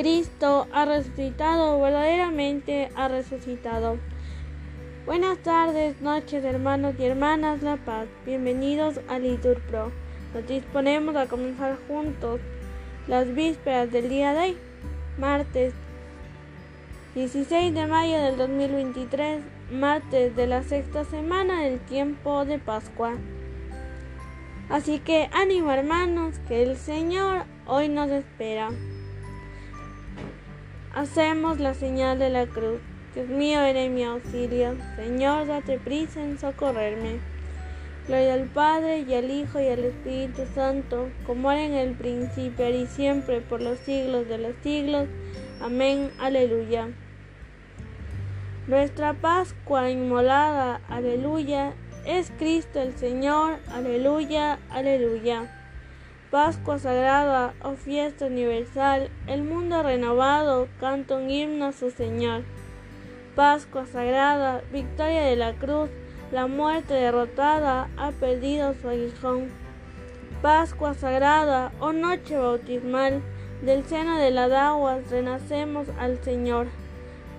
Cristo ha resucitado, verdaderamente ha resucitado. Buenas tardes, noches, hermanos y hermanas La Paz. Bienvenidos a Litur Pro. Nos disponemos a comenzar juntos las vísperas del día de hoy, martes 16 de mayo del 2023, martes de la sexta semana del tiempo de Pascua. Así que ánimo hermanos, que el Señor hoy nos espera. Hacemos la señal de la cruz. Dios mío, eres mi auxilio. Señor, date prisa en socorrerme. Gloria al Padre y al Hijo y al Espíritu Santo, como era en el principio, y siempre, por los siglos de los siglos. Amén. Aleluya. Nuestra Pascua inmolada, aleluya, es Cristo el Señor, aleluya, aleluya. Pascua sagrada o fiesta universal, el mundo renovado canta un himno a su Señor. Pascua sagrada, victoria de la cruz, la muerte derrotada ha perdido su aguijón. Pascua sagrada, oh noche bautismal, del seno de las aguas renacemos al Señor.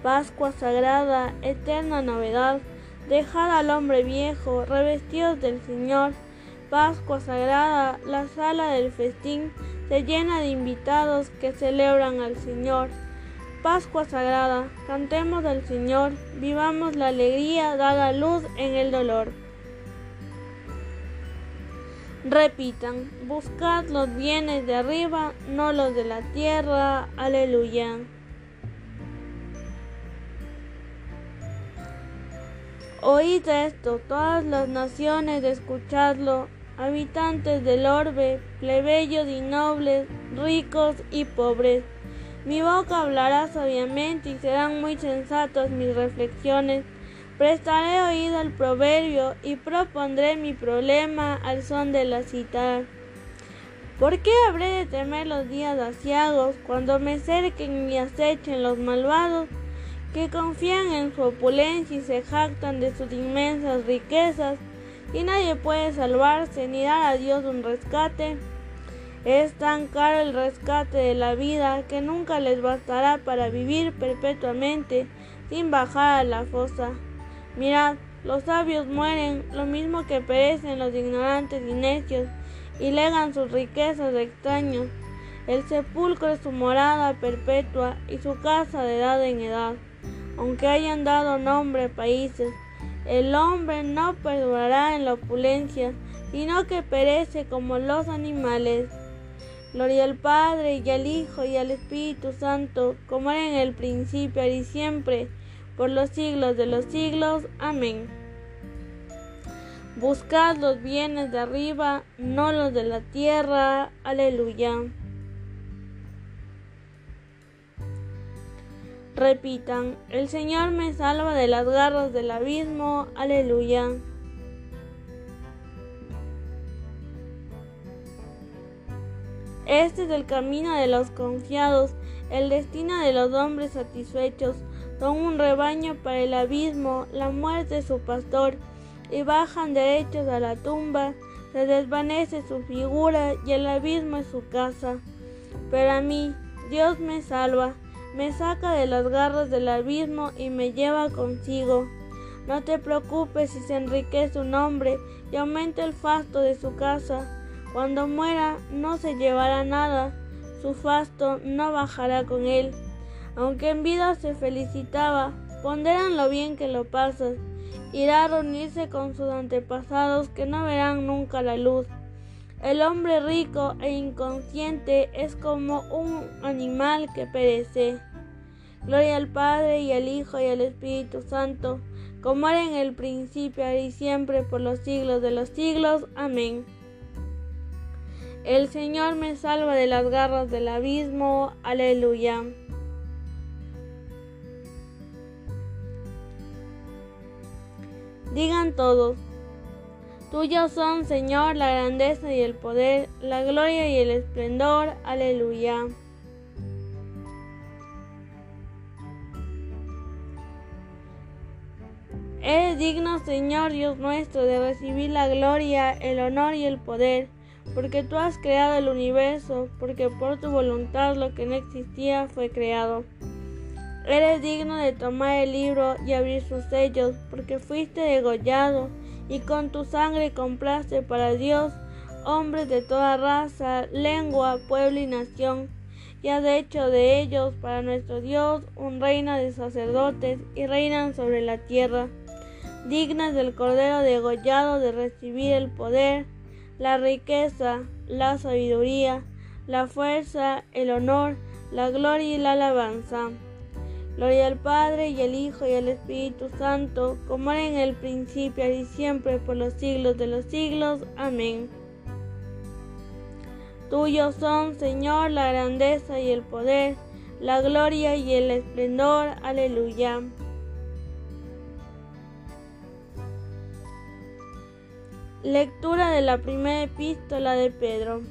Pascua sagrada, eterna novedad, dejad al hombre viejo, revestidos del Señor. Pascua sagrada, la sala del festín se llena de invitados que celebran al Señor. Pascua Sagrada, cantemos al Señor, vivamos la alegría dada luz en el dolor. Repitan, buscad los bienes de arriba, no los de la tierra. Aleluya. Oíd esto, todas las naciones, escuchadlo, habitantes del orbe, plebeyos y nobles, ricos y pobres. Mi boca hablará sabiamente y serán muy sensatas mis reflexiones. Prestaré oído al proverbio y propondré mi problema al son de la cita. ¿Por qué habré de temer los días asiagos cuando me cerquen y acechen los malvados que confían en su opulencia y se jactan de sus inmensas riquezas y nadie puede salvarse ni dar a Dios un rescate? Es tan caro el rescate de la vida que nunca les bastará para vivir perpetuamente sin bajar a la fosa. Mirad, los sabios mueren, lo mismo que perecen los ignorantes y necios, y legan sus riquezas a extraños. El sepulcro es su morada perpetua y su casa de edad en edad. Aunque hayan dado nombre a países, el hombre no perdurará en la opulencia, sino que perece como los animales. Gloria al Padre y al Hijo y al Espíritu Santo, como era en el principio y siempre, por los siglos de los siglos. Amén. Buscad los bienes de arriba, no los de la tierra. Aleluya. Repitan, el Señor me salva de las garras del abismo. Aleluya. Este es el camino de los confiados, el destino de los hombres satisfechos. Son un rebaño para el abismo, la muerte es su pastor, y bajan derechos a la tumba, se desvanece su figura y el abismo es su casa. Pero a mí, Dios me salva, me saca de las garras del abismo y me lleva consigo. No te preocupes si se enriquece un hombre y aumenta el fasto de su casa cuando muera no se llevará nada, su fasto no bajará con él. Aunque en vida se felicitaba, ponderan lo bien que lo pasas. Irá a reunirse con sus antepasados que no verán nunca la luz. El hombre rico e inconsciente es como un animal que perece. Gloria al Padre y al Hijo y al Espíritu Santo, como era en el principio, y siempre, por los siglos de los siglos. Amén. El Señor me salva de las garras del abismo. Aleluya. Digan todos, tuyos son, Señor, la grandeza y el poder, la gloria y el esplendor. Aleluya. Eres digno, Señor Dios nuestro, de recibir la gloria, el honor y el poder porque tú has creado el universo, porque por tu voluntad lo que no existía fue creado. Eres digno de tomar el libro y abrir sus sellos, porque fuiste degollado, y con tu sangre compraste para Dios hombres de toda raza, lengua, pueblo y nación, y has hecho de ellos para nuestro Dios un reino de sacerdotes, y reinan sobre la tierra, dignas del Cordero degollado de recibir el poder, la riqueza, la sabiduría, la fuerza, el honor, la gloria y la alabanza. Gloria al Padre y al Hijo y al Espíritu Santo, como era en el principio y siempre por los siglos de los siglos. Amén. Tuyo son, Señor, la grandeza y el poder, la gloria y el esplendor. Aleluya. Lectura de la primera epístola de Pedro.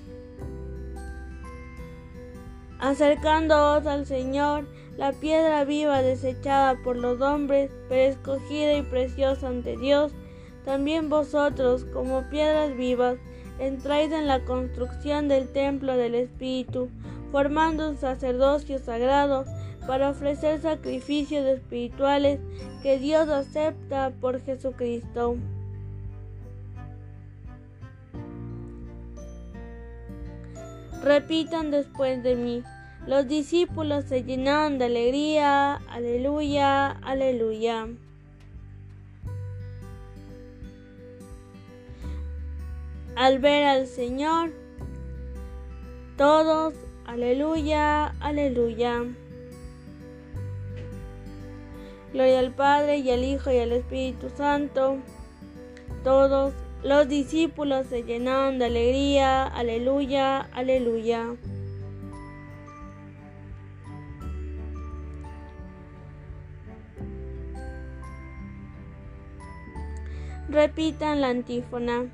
Acercándoos al Señor, la piedra viva desechada por los hombres, pero escogida y preciosa ante Dios, también vosotros, como piedras vivas, entráis en la construcción del templo del Espíritu, formando un sacerdocio sagrado para ofrecer sacrificios espirituales que Dios acepta por Jesucristo. Repitan después de mí. Los discípulos se llenaron de alegría. Aleluya, aleluya. Al ver al Señor, todos, aleluya, aleluya. Gloria al Padre y al Hijo y al Espíritu Santo, todos, los discípulos se llenaron de alegría, aleluya, aleluya. Repitan la antífona.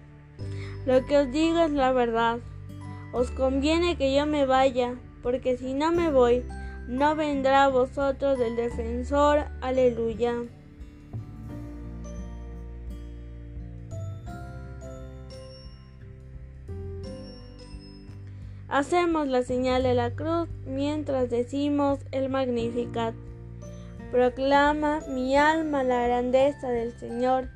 Lo que os digo es la verdad. Os conviene que yo me vaya, porque si no me voy, no vendrá a vosotros el defensor. Aleluya. Hacemos la señal de la cruz mientras decimos el Magnificat. Proclama mi alma la grandeza del Señor.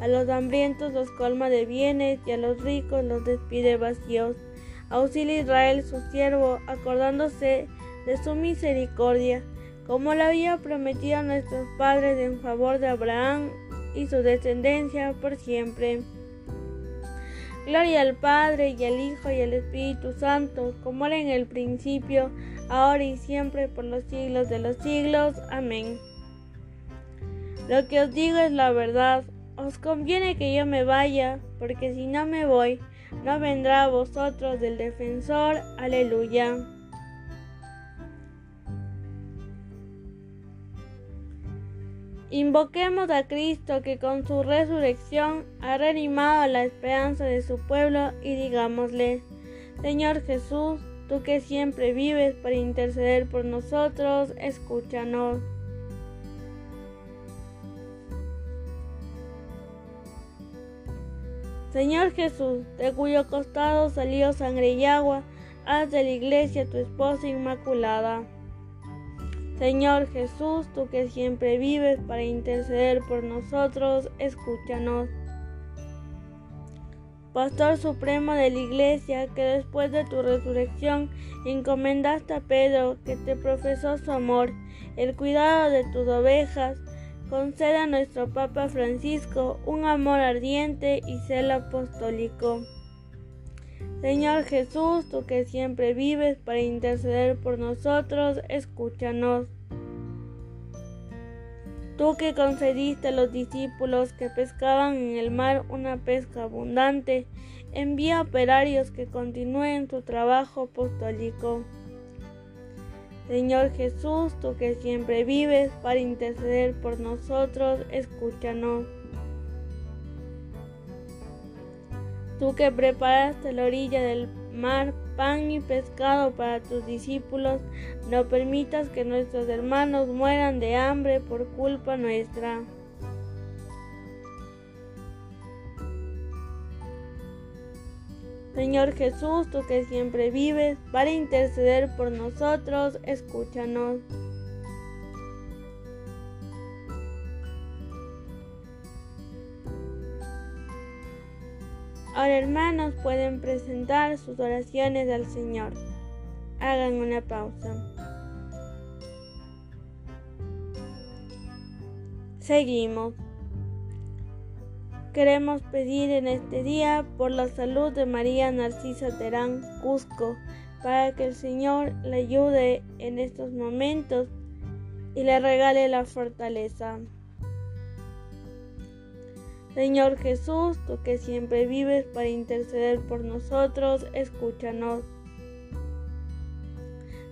A los hambrientos los colma de bienes y a los ricos los despide vacíos. Auxilia Israel su siervo, acordándose de su misericordia, como lo había prometido a nuestros padres en favor de Abraham y su descendencia por siempre. Gloria al Padre y al Hijo y al Espíritu Santo, como era en el principio, ahora y siempre, por los siglos de los siglos. Amén. Lo que os digo es la verdad. Os conviene que yo me vaya, porque si no me voy, no vendrá a vosotros el defensor. Aleluya. Invoquemos a Cristo que con su resurrección ha reanimado la esperanza de su pueblo y digámosle, Señor Jesús, tú que siempre vives para interceder por nosotros, escúchanos. Señor Jesús, de cuyo costado salió sangre y agua, haz de la iglesia tu esposa inmaculada. Señor Jesús, tú que siempre vives para interceder por nosotros, escúchanos. Pastor Supremo de la Iglesia, que después de tu resurrección encomendaste a Pedro, que te profesó su amor, el cuidado de tus ovejas, concede a nuestro Papa Francisco un amor ardiente y celo apostólico. Señor Jesús, tú que siempre vives para interceder por nosotros, escúchanos. Tú que concediste a los discípulos que pescaban en el mar una pesca abundante, envía operarios que continúen su trabajo apostólico. Señor Jesús, tú que siempre vives para interceder por nosotros, escúchanos. Tú que preparaste la orilla del mar pan y pescado para tus discípulos, no permitas que nuestros hermanos mueran de hambre por culpa nuestra. Señor Jesús, tú que siempre vives para interceder por nosotros, escúchanos. Ahora hermanos pueden presentar sus oraciones al Señor. Hagan una pausa. Seguimos. Queremos pedir en este día por la salud de María Narcisa Terán Cusco, para que el Señor le ayude en estos momentos y le regale la fortaleza. Señor Jesús, tú que siempre vives para interceder por nosotros, escúchanos.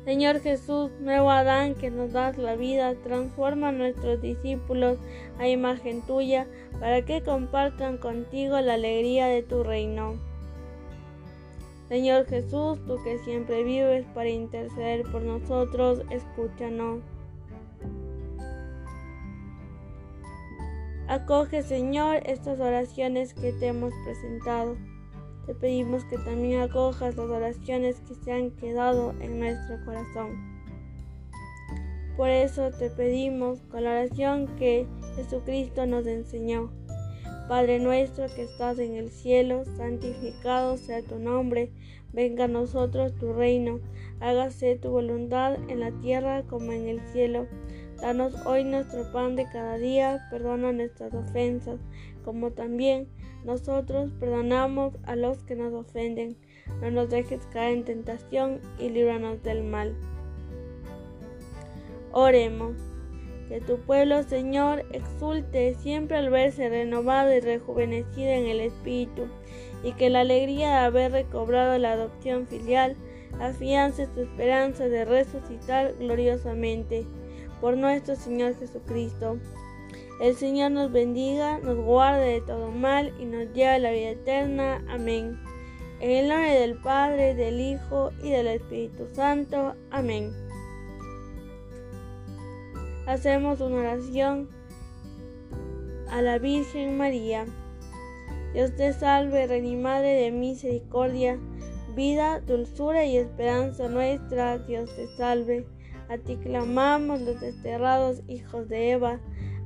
Señor Jesús, nuevo Adán que nos das la vida, transforma a nuestros discípulos a imagen tuya para que compartan contigo la alegría de tu reino. Señor Jesús, tú que siempre vives para interceder por nosotros, escúchanos. Acoge, Señor, estas oraciones que te hemos presentado. Te pedimos que también acojas las oraciones que se han quedado en nuestro corazón. Por eso te pedimos con la oración que Jesucristo nos enseñó. Padre nuestro que estás en el cielo, santificado sea tu nombre, venga a nosotros tu reino, hágase tu voluntad en la tierra como en el cielo. Danos hoy nuestro pan de cada día, perdona nuestras ofensas, como también nosotros perdonamos a los que nos ofenden. No nos dejes caer en tentación y líbranos del mal. Oremos. Que tu pueblo, Señor, exulte siempre al verse renovado y rejuvenecido en el Espíritu, y que la alegría de haber recobrado la adopción filial afiance su esperanza de resucitar gloriosamente por nuestro Señor Jesucristo. El Señor nos bendiga, nos guarde de todo mal y nos lleve a la vida eterna. Amén. En el nombre del Padre, del Hijo y del Espíritu Santo. Amén. Hacemos una oración a la Virgen María. Dios te salve, Reina y Madre de misericordia, vida, dulzura y esperanza nuestra. Dios te salve. A ti clamamos los desterrados hijos de Eva,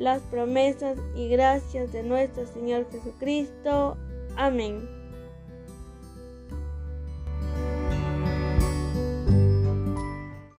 las promesas y gracias de nuestro Señor Jesucristo. Amén.